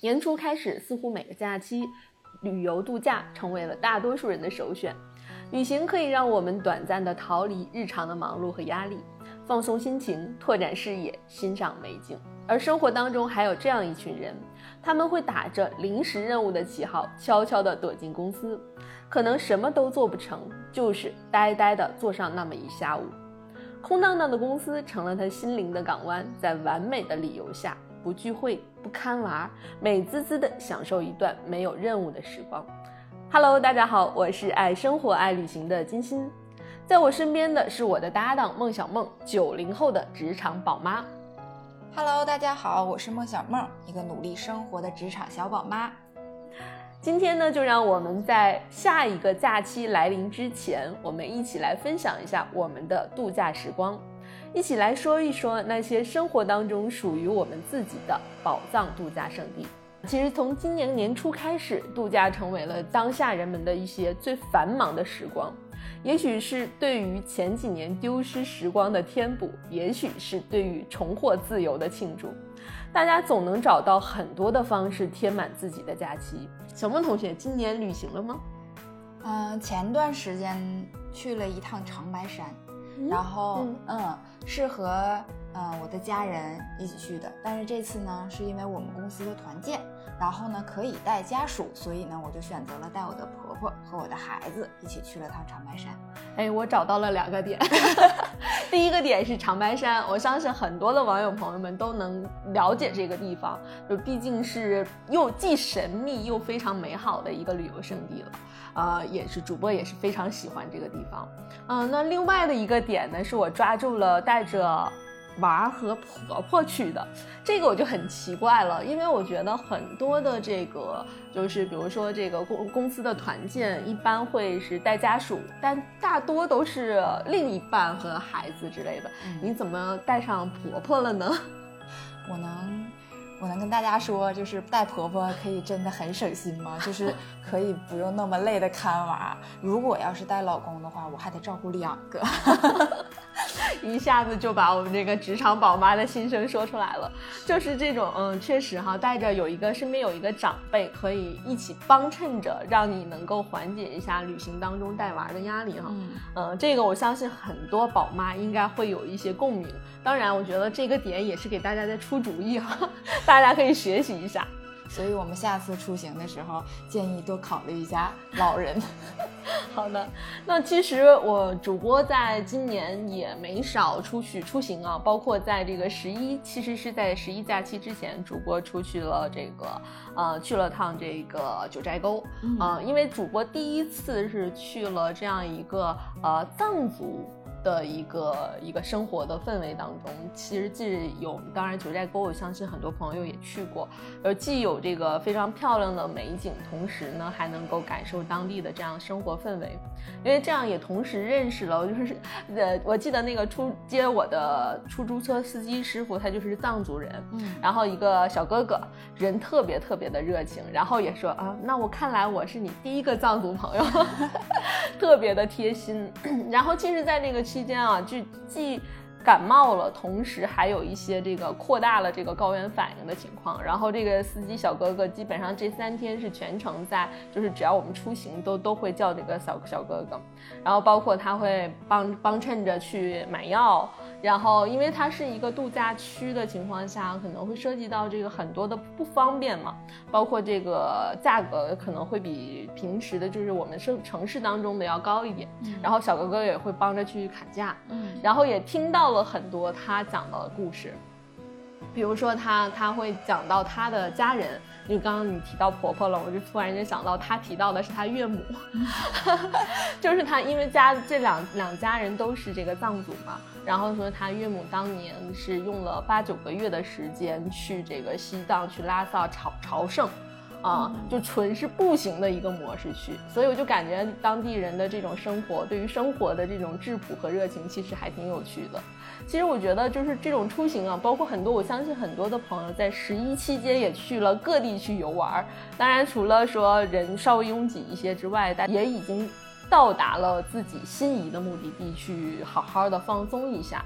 年初开始，似乎每个假期，旅游度假成为了大多数人的首选。旅行可以让我们短暂的逃离日常的忙碌和压力，放松心情，拓展视野，欣赏美景。而生活当中还有这样一群人，他们会打着临时任务的旗号，悄悄地躲进公司，可能什么都做不成，就是呆呆地坐上那么一下午。空荡荡的公司成了他心灵的港湾，在完美的理由下。不聚会，不看娃，美滋滋的享受一段没有任务的时光。Hello，大家好，我是爱生活、爱旅行的金鑫，在我身边的是我的搭档孟小梦，九零后的职场宝妈。Hello，大家好，我是孟小梦，一个努力生活的职场小宝妈。今天呢，就让我们在下一个假期来临之前，我们一起来分享一下我们的度假时光。一起来说一说那些生活当中属于我们自己的宝藏度假胜地。其实从今年年初开始，度假成为了当下人们的一些最繁忙的时光。也许是对于前几年丢失时光的填补，也许是对于重获自由的庆祝。大家总能找到很多的方式填满自己的假期。小孟同学，今年旅行了吗？嗯，前段时间去了一趟长白山。然后，嗯，是和嗯我的家人一起去的。但是这次呢，是因为我们公司的团建，然后呢可以带家属，所以呢我就选择了带我的婆婆和我的孩子一起去了趟长白山。哎，我找到了两个点。第一个点是长白山，我相信很多的网友朋友们都能了解这个地方，就毕竟是又既神秘又非常美好的一个旅游胜地了。呃，也是主播也是非常喜欢这个地方。嗯，那另外的一个点呢，是我抓住了带着娃和婆婆去的，这个我就很奇怪了，因为我觉得很多的这个就是比如说这个公公司的团建，一般会是带家属，但大多都是另一半和孩子之类的。你怎么带上婆婆了呢？我能。我能跟大家说，就是带婆婆可以真的很省心吗？就是可以不用那么累的看娃。如果要是带老公的话，我还得照顾两个。一下子就把我们这个职场宝妈的心声说出来了，就是这种，嗯，确实哈，带着有一个身边有一个长辈可以一起帮衬着，让你能够缓解一下旅行当中带娃的压力哈。嗯，这个我相信很多宝妈应该会有一些共鸣。当然，我觉得这个点也是给大家在出主意哈，大家可以学习一下。所以我们下次出行的时候，建议多考虑一下老人。好的，那其实我主播在今年也没少出去出行啊，包括在这个十一，其实是在十一假期之前，主播出去了这个，呃，去了趟这个九寨沟啊，因为主播第一次是去了这样一个呃藏族。的一个一个生活的氛围当中，其实既有当然九寨沟，我相信很多朋友也去过，而既有这个非常漂亮的美景，同时呢还能够感受当地的这样生活氛围，因为这样也同时认识了，就是呃，我记得那个出接我的出租车司机师傅，他就是藏族人，嗯，然后一个小哥哥，人特别特别的热情，然后也说啊，那我看来我是你第一个藏族朋友，特别的贴心，然后其实，在那个。期期间啊，就既感冒了，同时还有一些这个扩大了这个高原反应的情况。然后这个司机小哥哥基本上这三天是全程在，就是只要我们出行都都会叫这个小小哥哥。然后包括他会帮帮衬着去买药。然后，因为它是一个度假区的情况下，可能会涉及到这个很多的不方便嘛，包括这个价格可能会比平时的，就是我们城城市当中的要高一点。然后小哥哥也会帮着去砍价，嗯，然后也听到了很多他讲到的故事，比如说他他会讲到他的家人。就刚刚你提到婆婆了，我就突然间想到，他提到的是他岳母，就是他因为家这两两家人都是这个藏族嘛，然后说他岳母当年是用了八九个月的时间去这个西藏去拉萨朝朝圣。啊，就纯是步行的一个模式去，所以我就感觉当地人的这种生活，对于生活的这种质朴和热情，其实还挺有趣的。其实我觉得就是这种出行啊，包括很多，我相信很多的朋友在十一期间也去了各地去游玩。当然，除了说人稍微拥挤一些之外，但也已经到达了自己心仪的目的地，去好好的放松一下。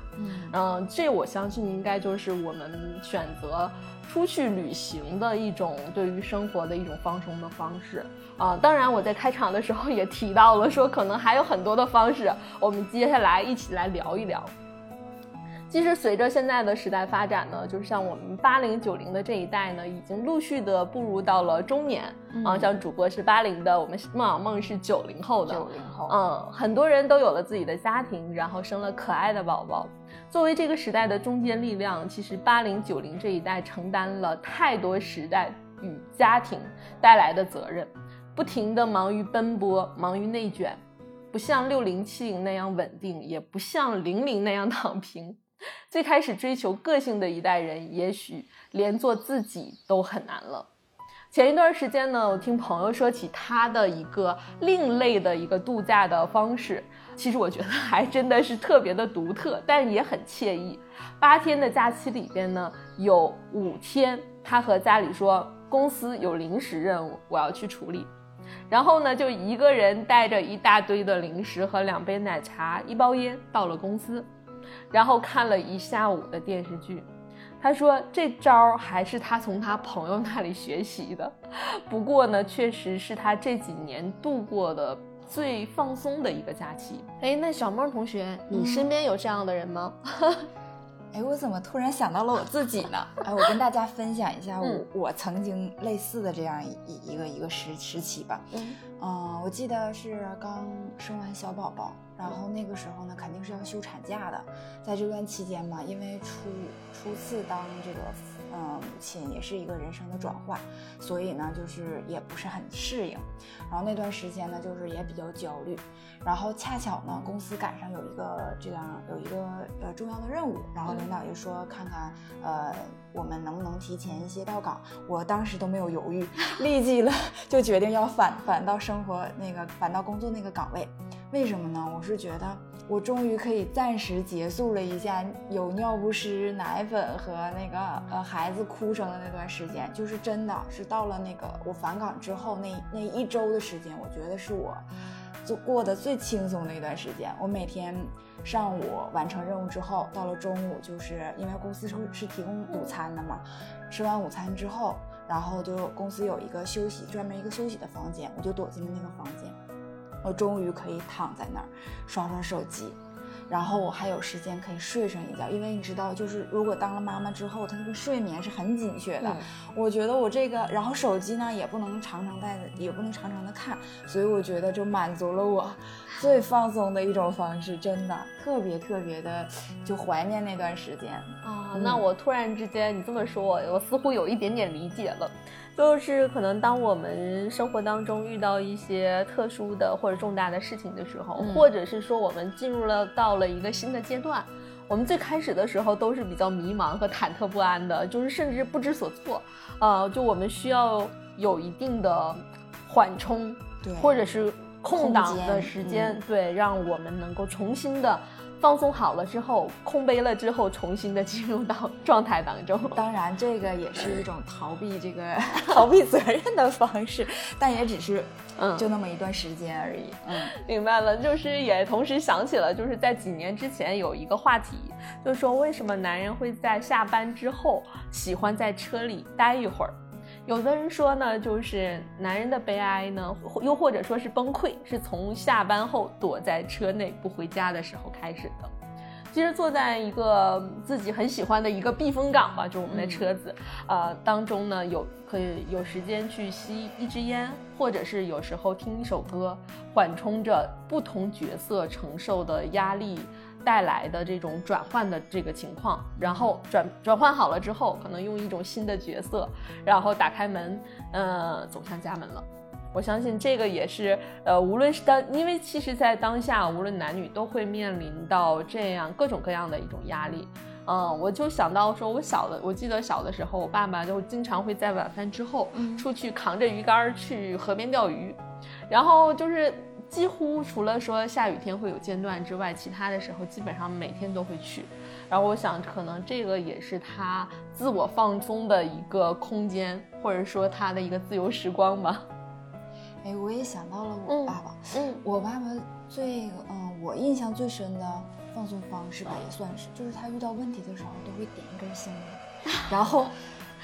嗯，这我相信应该就是我们选择出去旅行的一种对于生活的一种放松的方式。啊，当然我在开场的时候也提到了，说可能还有很多的方式，我们接下来一起来聊一聊。其实随着现在的时代发展呢，就是像我们八零九零的这一代呢，已经陆续的步入到了中年啊。像主播是八零的，我们梦小梦是九零后的，九零后，嗯，很多人都有了自己的家庭，然后生了可爱的宝宝。作为这个时代的中坚力量，其实八零九零这一代承担了太多时代与家庭带来的责任，不停的忙于奔波，忙于内卷，不像六零七零那样稳定，也不像零零那样躺平。最开始追求个性的一代人，也许连做自己都很难了。前一段时间呢，我听朋友说起他的一个另类的一个度假的方式，其实我觉得还真的是特别的独特，但也很惬意。八天的假期里边呢，有五天他和家里说公司有临时任务，我要去处理，然后呢就一个人带着一大堆的零食和两杯奶茶、一包烟到了公司。然后看了一下午的电视剧，他说这招还是他从他朋友那里学习的，不过呢，确实是他这几年度过的最放松的一个假期。哎，那小梦同学，你身边有这样的人吗？哎，我怎么突然想到了我自己呢？哎，我跟大家分享一下我我曾经类似的这样一一个一个时时期吧。嗯，嗯我记得是刚生完小宝宝。然后那个时候呢，肯定是要休产假的，在这段期间嘛，因为初初次当这个嗯母亲，也是一个人生的转换，所以呢，就是也不是很适应。然后那段时间呢，就是也比较焦虑。然后恰巧呢，公司赶上有一个这样有一个呃重要的任务，然后领导就说看看呃我们能不能提前一些到岗。我当时都没有犹豫，立即了就决定要返返到生活那个返到工作那个岗位。为什么呢？我是觉得我终于可以暂时结束了一下有尿不湿、奶粉和那个呃孩子哭声的那段时间，就是真的是到了那个我返岗之后那那一周的时间，我觉得是我就过得最轻松的一段时间。我每天上午完成任务之后，到了中午，就是因为公司是是提供午餐的嘛，吃完午餐之后，然后就公司有一个休息专门一个休息的房间，我就躲进了那个房间。我终于可以躺在那儿刷刷手机，然后我还有时间可以睡上一觉。因为你知道，就是如果当了妈妈之后，她那个睡眠是很紧缺的。我觉得我这个，然后手机呢也不能常常带着，也不能常常的看，所以我觉得就满足了我最放松的一种方式，真的特别特别的就怀念那段时间啊。那我突然之间你这么说，我我似乎有一点点理解了。就是可能当我们生活当中遇到一些特殊的或者重大的事情的时候，或者是说我们进入了到了一个新的阶段，我们最开始的时候都是比较迷茫和忐忑不安的，就是甚至不知所措，呃，就我们需要有一定的缓冲，对，或者是空档的时间，对，让我们能够重新的。放松好了之后，空杯了之后，重新的进入到状态当中。当然，这个也是一种逃避这个 逃避责任的方式，但也只是嗯，就那么一段时间而已。嗯，明白了。就是也同时想起了，就是在几年之前有一个话题，就是说为什么男人会在下班之后喜欢在车里待一会儿。有的人说呢，就是男人的悲哀呢，又或者说是崩溃，是从下班后躲在车内不回家的时候开始的。其实坐在一个自己很喜欢的一个避风港吧，就我们的车子，呃，当中呢有可以有时间去吸一支烟，或者是有时候听一首歌，缓冲着不同角色承受的压力。带来的这种转换的这个情况，然后转转换好了之后，可能用一种新的角色，然后打开门，呃，走向家门了。我相信这个也是，呃，无论是当，因为其实，在当下，无论男女都会面临到这样各种各样的一种压力。嗯，我就想到说，我小的，我记得小的时候，我爸爸就经常会在晚饭之后出去扛着鱼竿去河边钓鱼，然后就是。几乎除了说下雨天会有间断之外，其他的时候基本上每天都会去。然后我想，可能这个也是他自我放松的一个空间，或者说他的一个自由时光吧。哎，我也想到了我爸爸。嗯，我爸爸最嗯，我印象最深的放松方式吧，也算是，就是他遇到问题的时候都会点一根香烟，然后。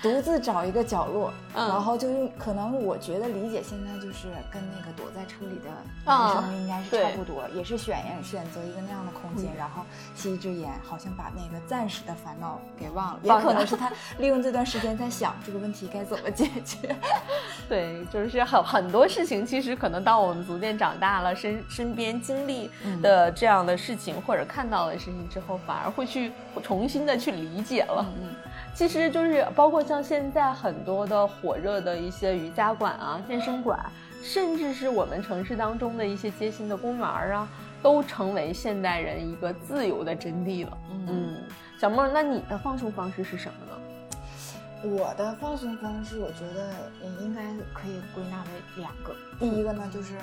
独自找一个角落，然后就用可能我觉得理解现在就是跟那个躲在车里的男生应该是差不多，也是选选择一个那样的空间，然后吸一支烟，好像把那个暂时的烦恼给忘了，也可能是 他利用这段时间在想这个问题该怎么解决。对，就是很很多事情，其实可能当我们逐渐长大了，身身边经历的这样的事情或者看到的事情之后，反而会去重新的去理解了。嗯。其实就是包括像现在很多的火热的一些瑜伽馆啊、健身馆，甚至是我们城市当中的一些街心的公园啊，都成为现代人一个自由的真谛了。嗯，小梦，那你的放松方式是什么呢？我的放松方式，我觉得应该可以归纳为两个。第一个呢，就是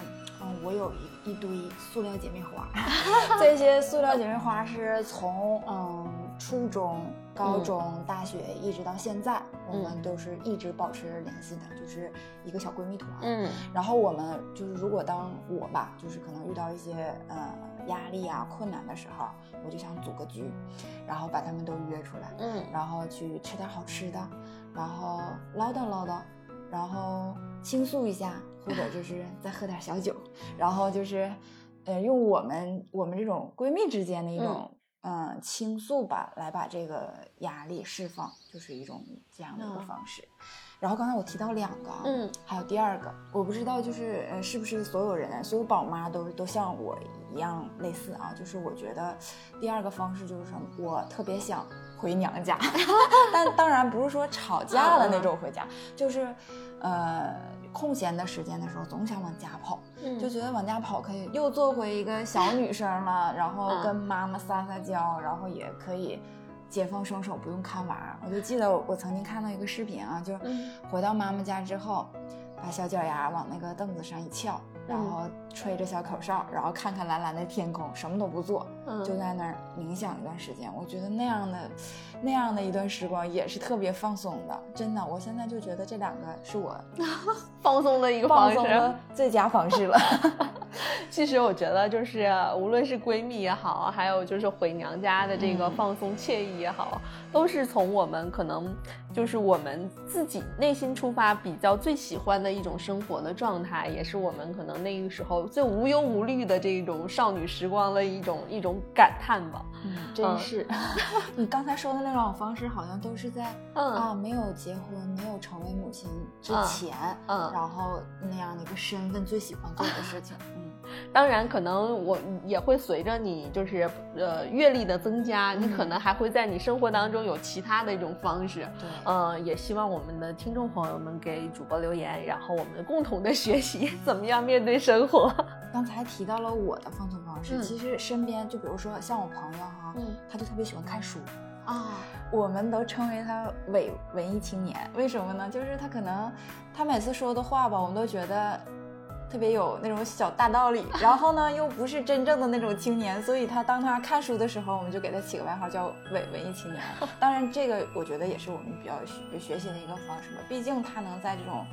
嗯，我有一一堆塑料姐妹花，这些塑料姐妹花是从嗯初中。高中、大学一直到现在，我们都是一直保持联系的，就是一个小闺蜜团。嗯，然后我们就是如果当我吧，就是可能遇到一些呃压力啊、困难的时候，我就想组个局，然后把他们都约出来，嗯，然后去吃点好吃的，然后唠叨唠叨，然后倾诉一下，或者 就是再喝点小酒，然后就是呃用我们我们这种闺蜜之间的一种。嗯，倾诉吧，来把这个压力释放，就是一种这样的一个方式。然后刚才我提到两个，嗯，还有第二个，我不知道就是呃是不是所有人，所有宝妈都都像我一样类似啊？就是我觉得第二个方式就是什么，我特别想回娘家，但当然不是说吵架了那种回家，就是呃。空闲的时间的时候，总想往家跑，就觉得往家跑可以又做回一个小女生了，然后跟妈妈撒撒娇，然后也可以解放双手，不用看娃。我就记得我曾经看到一个视频啊，就是回到妈妈家之后，把小脚丫往那个凳子上一翘。然后吹着小口哨，然后看看蓝蓝的天空，什么都不做，就在那儿冥想一段时间。我觉得那样的，那样的一段时光也是特别放松的。真的，我现在就觉得这两个是我 放松的一个方式，最佳方式了。其实我觉得，就是无论是闺蜜也好，还有就是回娘家的这个放松惬意也好，都是从我们可能就是我们自己内心出发，比较最喜欢的一种生活的状态，也是我们可能那个时候最无忧无虑的这种少女时光的一种一种感叹吧。嗯，真是。你刚才说的那种方式，好像都是在啊没有结婚、没有成为母亲之前，嗯，然后那样的一个身份最喜欢做的事情。当然，可能我也会随着你就是呃阅历的增加，你可能还会在你生活当中有其他的一种方式。对，嗯，也希望我们的听众朋友们给主播留言，然后我们共同的 学习怎么样面对生活。刚才提到了我的放松方式，其实身边就比如说像我朋友哈，嗯，他就特别喜欢看书啊，我们都称为他伪文艺青年。为什么呢？就是他可能他每次说的话吧，我们都觉得。特别有那种小大道理，然后呢，又不是真正的那种青年，所以他当他看书的时候，我们就给他起个外号叫伪文艺青年。当然，这个我觉得也是我们比较学学习的一个方式吧。毕竟他能在这种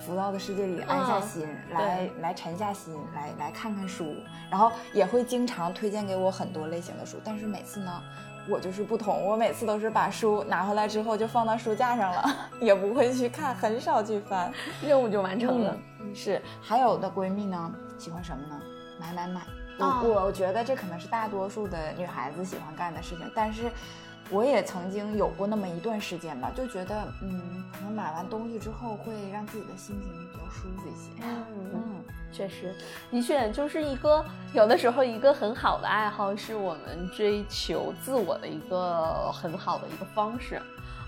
浮躁的世界里安下心来，来沉下心来，来看看书，然后也会经常推荐给我很多类型的书。但是每次呢，我就是不同，我每次都是把书拿回来之后就放到书架上了，也不会去看，很少去翻，任务就完成了。是，还有的闺蜜呢，喜欢什么呢？买买买。我我觉得这可能是大多数的女孩子喜欢干的事情，但是我也曾经有过那么一段时间吧，就觉得，嗯，可能买完东西之后会让自己的心情比较舒服一些。嗯，确实，的确就是一个有的时候一个很好的爱好，是我们追求自我的一个很好的一个方式。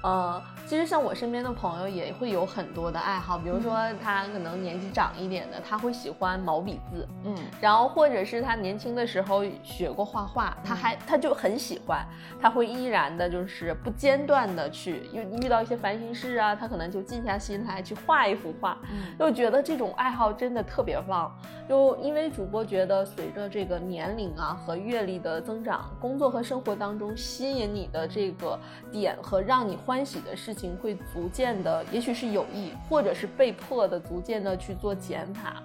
呃，其实像我身边的朋友也会有很多的爱好，比如说他可能年纪长一点的，他会喜欢毛笔字，嗯，然后或者是他年轻的时候学过画画，他还他就很喜欢，他会依然的就是不间断的去遇遇到一些烦心事啊，他可能就静下心来去画一幅画，就觉得这种爱好真的特别棒。就因为主播觉得随着这个年龄啊和阅历的增长，工作和生活当中吸引你的这个点和让你欢。欢喜的事情会逐渐的，也许是有意，或者是被迫的，逐渐的去做减法。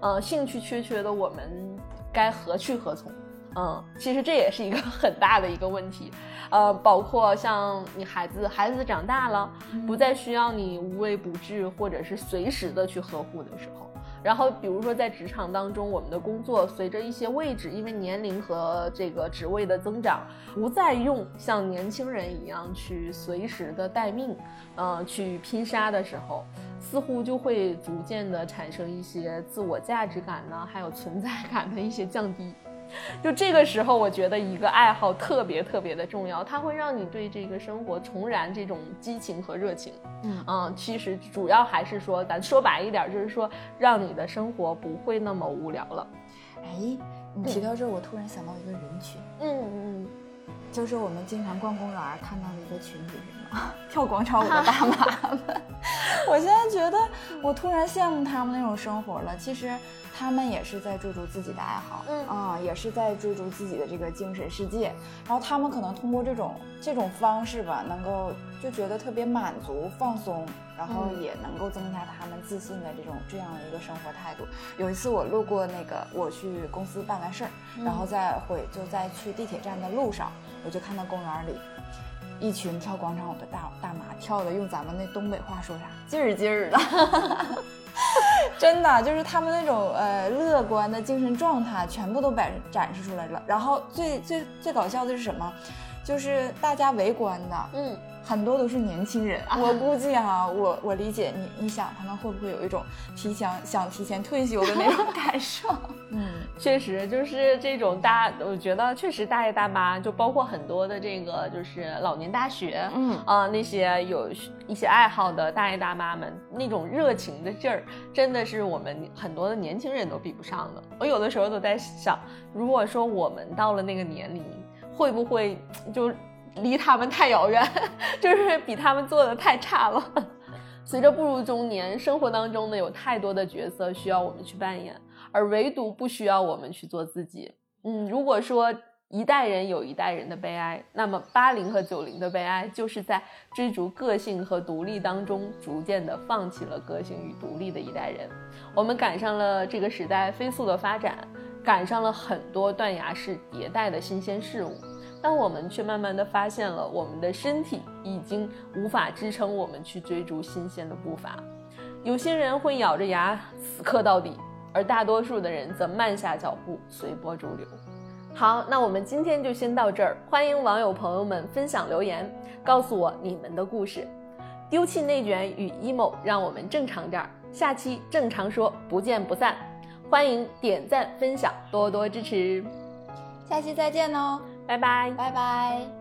呃，兴趣缺缺的我们该何去何从？嗯，其实这也是一个很大的一个问题，呃，包括像你孩子，孩子长大了，不再需要你无微不至或者是随时的去呵护的时候，然后比如说在职场当中，我们的工作随着一些位置，因为年龄和这个职位的增长，不再用像年轻人一样去随时的待命，呃，去拼杀的时候，似乎就会逐渐的产生一些自我价值感呢，还有存在感的一些降低。就这个时候，我觉得一个爱好特别特别的重要，它会让你对这个生活重燃这种激情和热情。嗯嗯，其实主要还是说，咱说白一点，就是说让你的生活不会那么无聊了。哎，你提到这，我突然想到一个人群。嗯嗯，就是我们经常逛公园看到的一个群体，是吗？跳广场舞的大 妈们。我现在觉得，我突然羡慕他们那种生活了。其实。他们也是在追逐自己的爱好，嗯啊，也是在追逐自己的这个精神世界。然后他们可能通过这种这种方式吧，能够就觉得特别满足、放松，然后也能够增加他们自信的这种这样的一个生活态度。有一次我路过那个，我去公司办完事儿，然后再回就在去地铁站的路上，我就看到公园里一群跳广场舞的大大妈，跳的用咱们那东北话说啥，劲儿劲儿的。真的就是他们那种呃乐观的精神状态，全部都摆展示出来了。然后最最最搞笑的是什么？就是大家围观的，嗯。很多都是年轻人，我估计啊，我我理解你，你想他们会不会有一种提前想提前退休的那种感受？嗯，确实就是这种大，我觉得确实大爷大妈，就包括很多的这个就是老年大学，嗯啊那些有一些爱好的大爷大妈们，那种热情的劲儿，真的是我们很多的年轻人都比不上的。我有的时候都在想，如果说我们到了那个年龄，会不会就？离他们太遥远，就是比他们做的太差了。随着步入中年，生活当中呢有太多的角色需要我们去扮演，而唯独不需要我们去做自己。嗯，如果说一代人有一代人的悲哀，那么八零和九零的悲哀，就是在追逐个性和独立当中，逐渐的放弃了个性与独立的一代人。我们赶上了这个时代飞速的发展，赶上了很多断崖式迭代的新鲜事物。但我们却慢慢的发现了，我们的身体已经无法支撑我们去追逐新鲜的步伐。有些人会咬着牙死磕到底，而大多数的人则慢下脚步，随波逐流。好，那我们今天就先到这儿。欢迎网友朋友们分享留言，告诉我你们的故事。丢弃内卷与 emo，让我们正常点儿。下期正常说，不见不散。欢迎点赞分享，多多支持。下期再见哦。拜拜，拜拜。